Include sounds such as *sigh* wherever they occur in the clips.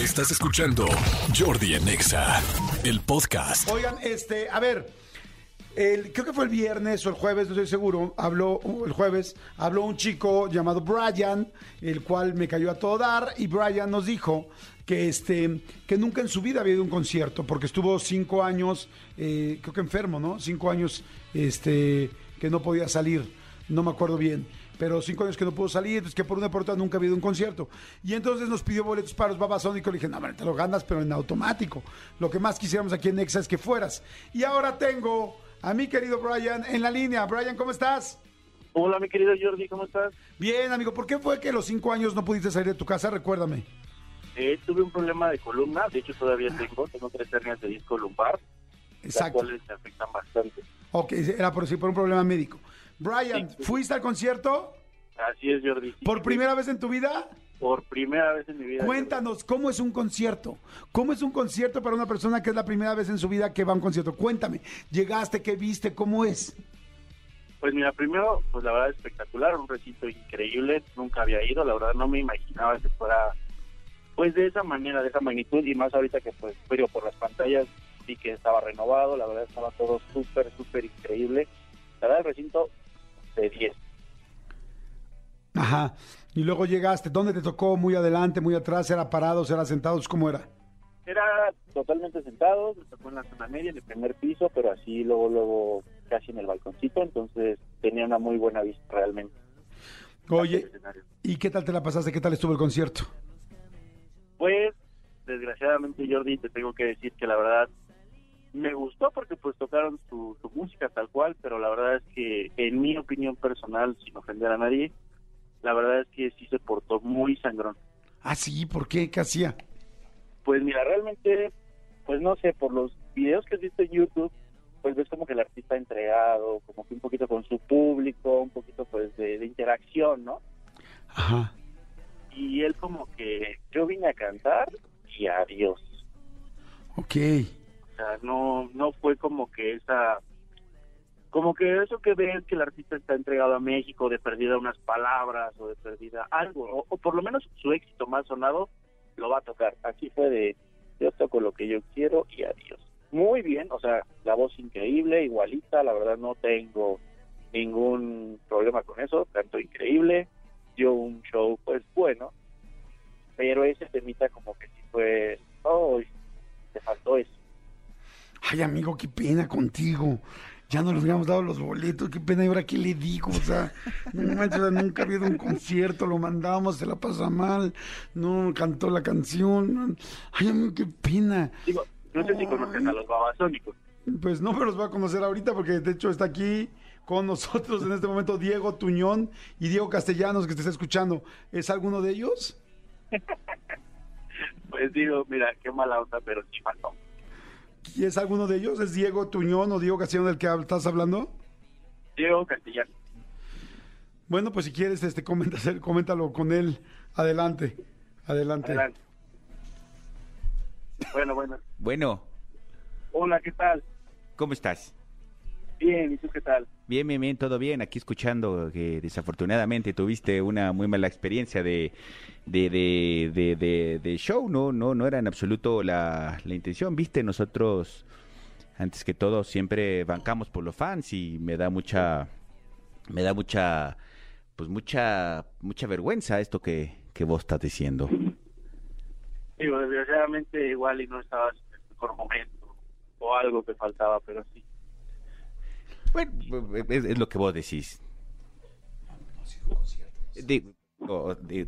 Estás escuchando Jordi en Exa, el podcast. Oigan, este, a ver, el, creo que fue el viernes o el jueves, no estoy seguro, habló, uh, el jueves, habló un chico llamado Brian, el cual me cayó a todo dar, y Brian nos dijo que este, que nunca en su vida había ido a un concierto, porque estuvo cinco años, eh, creo que enfermo, ¿no? Cinco años, este, que no podía salir, no me acuerdo bien pero cinco años que no pudo salir, entonces que por una otra nunca ha habido un concierto. Y entonces nos pidió boletos para los babasónicos, le dije, no, man, te lo ganas, pero en automático. Lo que más quisiéramos aquí en Nexa es que fueras. Y ahora tengo a mi querido Brian en la línea. Brian, ¿cómo estás? Hola, mi querido Jordi, ¿cómo estás? Bien, amigo, ¿por qué fue que a los cinco años no pudiste salir de tu casa? Recuérdame. Eh, tuve un problema de columna, de hecho todavía tengo, tengo tres hernias de disco lumbar, Exacto. las cuales me afectan bastante. Ok, era por, sí, por un problema médico. Brian, Sí. ¿fuiste al concierto Así es, Jordi. Por primera vez en tu vida? Por primera vez en mi vida. Cuéntanos, ¿cómo es un concierto? ¿Cómo es un concierto para una persona que es la primera vez en su vida que va a un concierto? Cuéntame, ¿llegaste, qué viste, cómo es? Pues mira, primero, pues la verdad espectacular, un recinto increíble, nunca había ido, la verdad no me imaginaba que fuera pues de esa manera, de esa magnitud y más ahorita que pues pero por las pantallas sí que estaba renovado, la verdad estaba todo súper, súper increíble. La verdad el recinto de 10. Ajá. Y luego llegaste, ¿dónde te tocó? ¿Muy adelante, muy atrás? ¿Era parados, era sentados? ¿Cómo era? Era totalmente sentado, me tocó en la zona media, en el primer piso, pero así luego, luego casi en el balconcito, entonces tenía una muy buena vista realmente. Oye. ¿y qué tal te la pasaste? ¿Qué tal estuvo el concierto? Pues, desgraciadamente Jordi, te tengo que decir que la verdad me gustó porque pues tocaron su, su música tal cual, pero la verdad es que en mi opinión personal, sin ofender a nadie, la verdad es que sí se portó muy sangrón. Ah, sí, ¿por qué? ¿Qué hacía? Pues mira, realmente, pues no sé, por los videos que has visto en YouTube, pues ves como que el artista entregado, como que un poquito con su público, un poquito pues de, de interacción, ¿no? Ajá. Y él como que yo vine a cantar y adiós. Ok. Sea, no, no fue como que esa, como que eso que ves que el artista está entregado a México, de perdida unas palabras o de perdida algo, o, por lo menos su éxito más sonado lo va a tocar. Aquí fue de, yo toco lo que yo quiero y adiós. Muy bien, o sea, la voz increíble, igualita, la verdad no tengo ningún problema con eso, canto increíble, dio un show pues bueno, pero ese temita como que Ay, amigo, qué pena contigo. Ya no les habíamos dado los boletos, qué pena. ¿Y ahora qué le digo? O sea, no manches, nunca ha habido un concierto, lo mandamos, se la pasa mal, no cantó la canción. Ay, amigo, qué pena. Digo, no sé si conocen a los babasónicos. Pues no me los va a conocer ahorita porque de hecho está aquí con nosotros en este momento Diego Tuñón y Diego Castellanos que te está escuchando. ¿Es alguno de ellos? *laughs* Pues digo, mira, qué mala onda, pero sí faltó. ¿Y es alguno de ellos? ¿Es Diego Tuñón o Diego Castellanos del que estás hablando? Diego Castellano. Bueno, pues si quieres, este, comenta- *laughs* coméntalo con él. Adelante, adelante. Adelante. Bueno, bueno. Bueno, Hola, ¿qué tal? ¿cómo estás? Bien, ¿y tú qué tal? Bien, bien, bien, todo bien. Aquí escuchando que desafortunadamente tuviste una muy mala experiencia de, de, de, de, de- de show, ¿no? No, no era en absoluto la, la intención. Viste, nosotros, antes que todo, siempre bancamos por los fans y me da mucha, me da mucha, pues mucha, mucha vergüenza esto que, que vos estás diciendo. Digo, desgraciadamente igual y no estabas en el mejor momento o algo que faltaba, pero sí. Bueno, es, es lo que vos decís.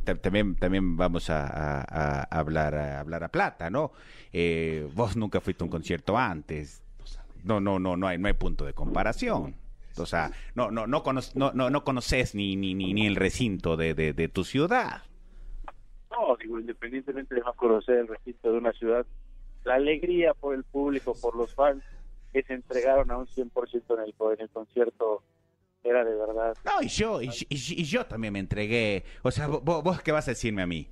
Ta- también, también vamos a, a- a hablar a hablar a plata, ¿no? Eh, vos nunca fuiste a un concierto antes. No, no, no, no hay, no hay punto de comparación. O sea, no, no, no, cono- no, no, no conoces ni, ni, ni, ni el recinto de, de, de tu ciudad. No, digo, independientemente de no conocer el recinto de una ciudad, la alegría por el público, por los fans que se entregaron a un 100% en el, en el concierto era de verdad. No, y yo, y, yo también me entregué. O sea, vo- vos, vos qué vas a decirme a mí.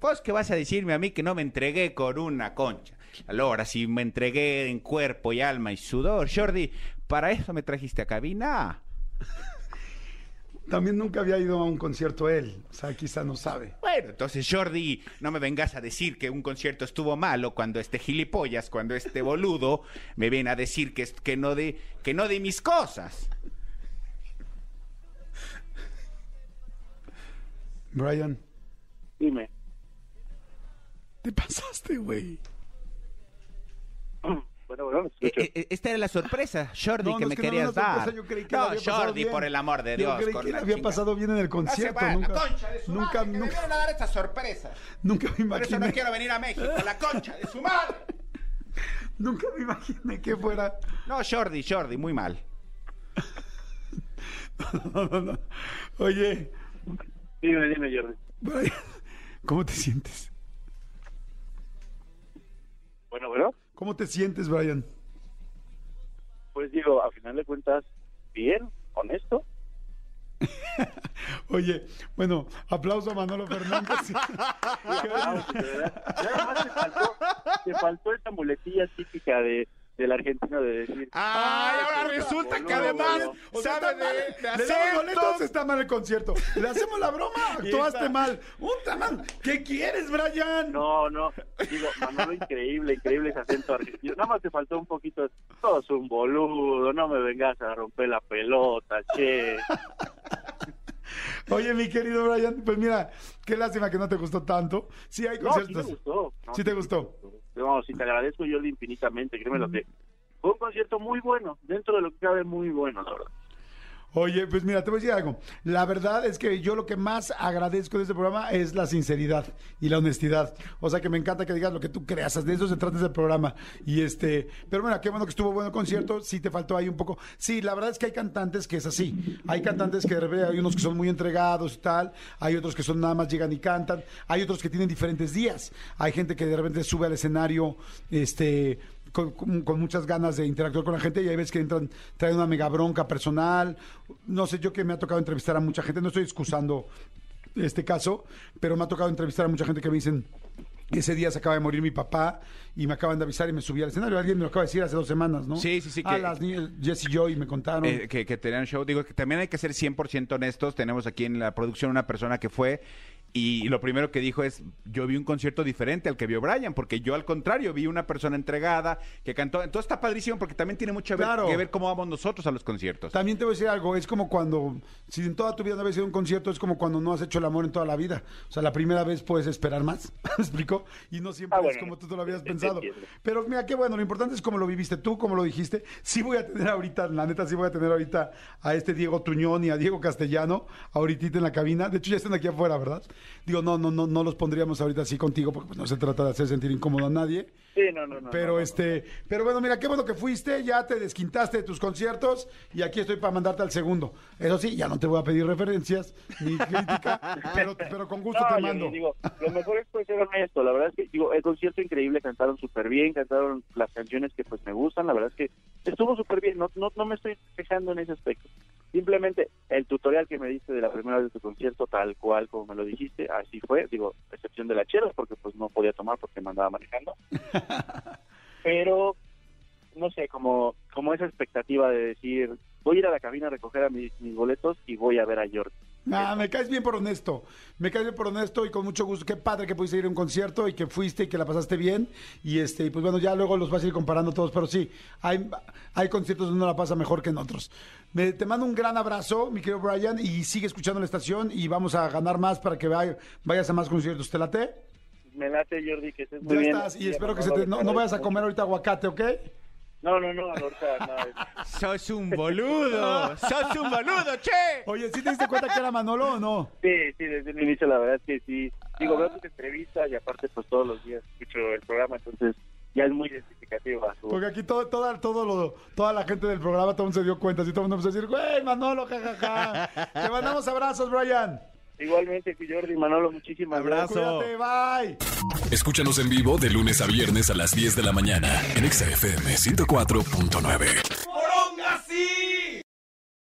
Vos qué vas a decirme a mí que no me entregué con una concha. Ahora, si me entregué en cuerpo y alma y sudor, Jordi, ¿para eso me trajiste a cabina? También nunca había ido a un concierto él. O sea, quizá no sabe. Bueno, entonces Jordi, no me vengas a decir que un concierto estuvo malo cuando este gilipollas, cuando este boludo me viene a decir que, es- que no de que no de mis cosas. Brian, Dime. te pasaste, güey. *clears throat* Bueno, bueno, me Eh, escucho. eh, esta era la sorpresa, Jordi, No, que no, me que querías sorpresa, dar. yo creí que no, Jordi, por el amor de Yo Dios. creí con que la le había chinga. pasado bien en el concierto. va, nunca, la concha de su nunca, madre, que me vienen a dar estas sorpresas. *laughs* nunca me Por eso imaginé. no quiero venir a México, la concha de su madre. *laughs* Nunca me imaginé que fuera. No, Jordi, Jordi, muy mal. *laughs* No, no, no. Oye, Dime, dime, Jordi. Brian, ¿cómo te sientes? Bueno, bueno, ¿Cómo te sientes, Brian? pues digo, a final de cuentas, bien, honesto. *laughs* Oye, bueno, aplauso a Manolo Fernández. *laughs* Vamos, de verdad. Nada más te faltó, te faltó esa muletilla típica de, del argentino de decir. Ay, ahora puta, resulta que además boludo. O sea, sabe de, de acentos. boletos, está mal el concierto. Le hacemos la broma, *laughs* actuaste mal. Puta man, ¿qué quieres, Brian? No, no, digo, Manolo, increíble, increíble ese acento argentino. Nada más te faltó un poquito, todo es un boludo, no me vengas a romper la pelota, che. *laughs* Oye, mi querido Brian, pues mira, qué lástima que no te gustó tanto. Sí, hay No, sí me conciertos. gustó. No, ¿Sí te gustó? No, sí, te agradezco, Jordi, infinitamente, créeme lo que... Fue un concierto muy bueno, dentro de lo que cabe, muy bueno, la verdad. Oye, pues mira, te voy a decir algo. La verdad es que yo lo que más agradezco de este programa es la sinceridad y la honestidad. O sea que me encanta que digas lo que tú creas. De eso se trata ese programa. Y este, pero bueno, qué bueno que estuvo bueno el concierto. Sí te faltó ahí un poco. Sí, la verdad es que hay cantantes que es así. Hay cantantes que de repente hay unos que son muy entregados y tal. Hay otros que son nada más llegan y cantan. Hay otros que tienen diferentes días. Hay gente que de repente sube al escenario, este con, muchas ganas de interactuar con la gente y hay veces que entran, traen una mega bronca personal. No sé, yo que me ha tocado entrevistar a mucha gente, no estoy excusando este caso, pero me ha tocado entrevistar a mucha gente que me dicen, ese día se acaba de morir mi papá y me acaban de avisar y me subí al escenario. Alguien me lo acaba de decir hace dos semanas, ¿no? Sí, sí, sí, Ah, que- las niñas, Jess y yo, y me contaron. Eh, que, que tenían show. Digo que también hay que ser 100% honestos. Tenemos aquí en la producción una persona que fue y lo primero que dijo es, yo vi un concierto diferente al que vio Brian, porque yo al contrario vi una persona entregada que cantó. Entonces está padrísimo porque también tiene mucho ver- Claro. que ver cómo vamos nosotros a los conciertos. También te voy a decir algo, es como cuando, si en toda tu vida no habías ido a un concierto, es como cuando no has hecho el amor en toda la vida. O sea, la primera vez puedes esperar más, *laughs* ¿me explico? Y no siempre Ah, es como tú te lo habías te pensado. entiendo. Pero mira, qué bueno, lo importante es cómo lo viviste tú, cómo lo dijiste. Sí voy a tener ahorita, la neta, sí voy a tener ahorita a este Diego Tuñón y a Diego Castellano, ahorita en la cabina. De hecho, ya están aquí afuera, ¿verdad? Digo, no, no, no, no los pondríamos ahorita así contigo, porque pues, no se trata de hacer sentir incómodo a nadie. Sí, no, no, no. Pero no, no. este, pero bueno, mira, qué bueno que fuiste, ya te desquintaste de tus conciertos y aquí estoy para mandarte al segundo. Eso sí, ya no te voy a pedir referencias ni crítica, *laughs* pero, pero con gusto No, te yo mando. digo, lo mejor es pues ser honesto. La verdad es que, digo, el concierto increíble, cantaron súper bien, cantaron las canciones que pues me gustan. La verdad es que estuvo súper bien. No, no, no me estoy quejando en ese aspecto. Simplemente el tutorial que me diste de la primera vez de tu concierto, tal cual como me lo dijiste, así fue. Digo, excepción de la chela, porque pues no podía tomar porque me andaba manejando. *laughs* Pero, no sé, como, como esa expectativa de decir, voy a ir a la cabina a recoger a mis, mis boletos y voy a ver a Jordi. Ah, me caes bien por honesto. Me caes bien por honesto y con mucho gusto. Qué padre que pudiste ir a un concierto y que fuiste y que la pasaste bien. Y este, y pues bueno, ya luego los vas a ir comparando todos, pero sí, hay, hay conciertos donde uno la pasa mejor que en otros. Me, te mando un gran abrazo, mi querido Brian, y sigue escuchando la estación y vamos a ganar más para que vay- vayas a más conciertos. ¿Te late? Me late, Jordi, que estés muy Ya bien. estás, y espero que se te- no, no vayas a comer ahorita aguacate, ¿ok? No, no, no, ahorita no. Sos un boludo, sos un boludo, che. Oye, ¿sí te diste cuenta que era Manolo o no? Sí, sí, desde el inicio la verdad es que sí. Digo, veo tus entrevistas y aparte pues todos los días escucho el programa, entonces ya es muy identificativa. su- Porque aquí todo, toda, todo lo, toda la gente del programa, todo el mundo se dio cuenta, y todo el mundo empezó a decir, güey, Manolo, jajaja. *laughs* Te mandamos abrazos, Brian. Igualmente, Jordi Manolo, muchísimas Abrazo. gracias. Cuídate, bye. Escúchanos en vivo de lunes a viernes a las 10 de la mañana en Exa FM 104.9.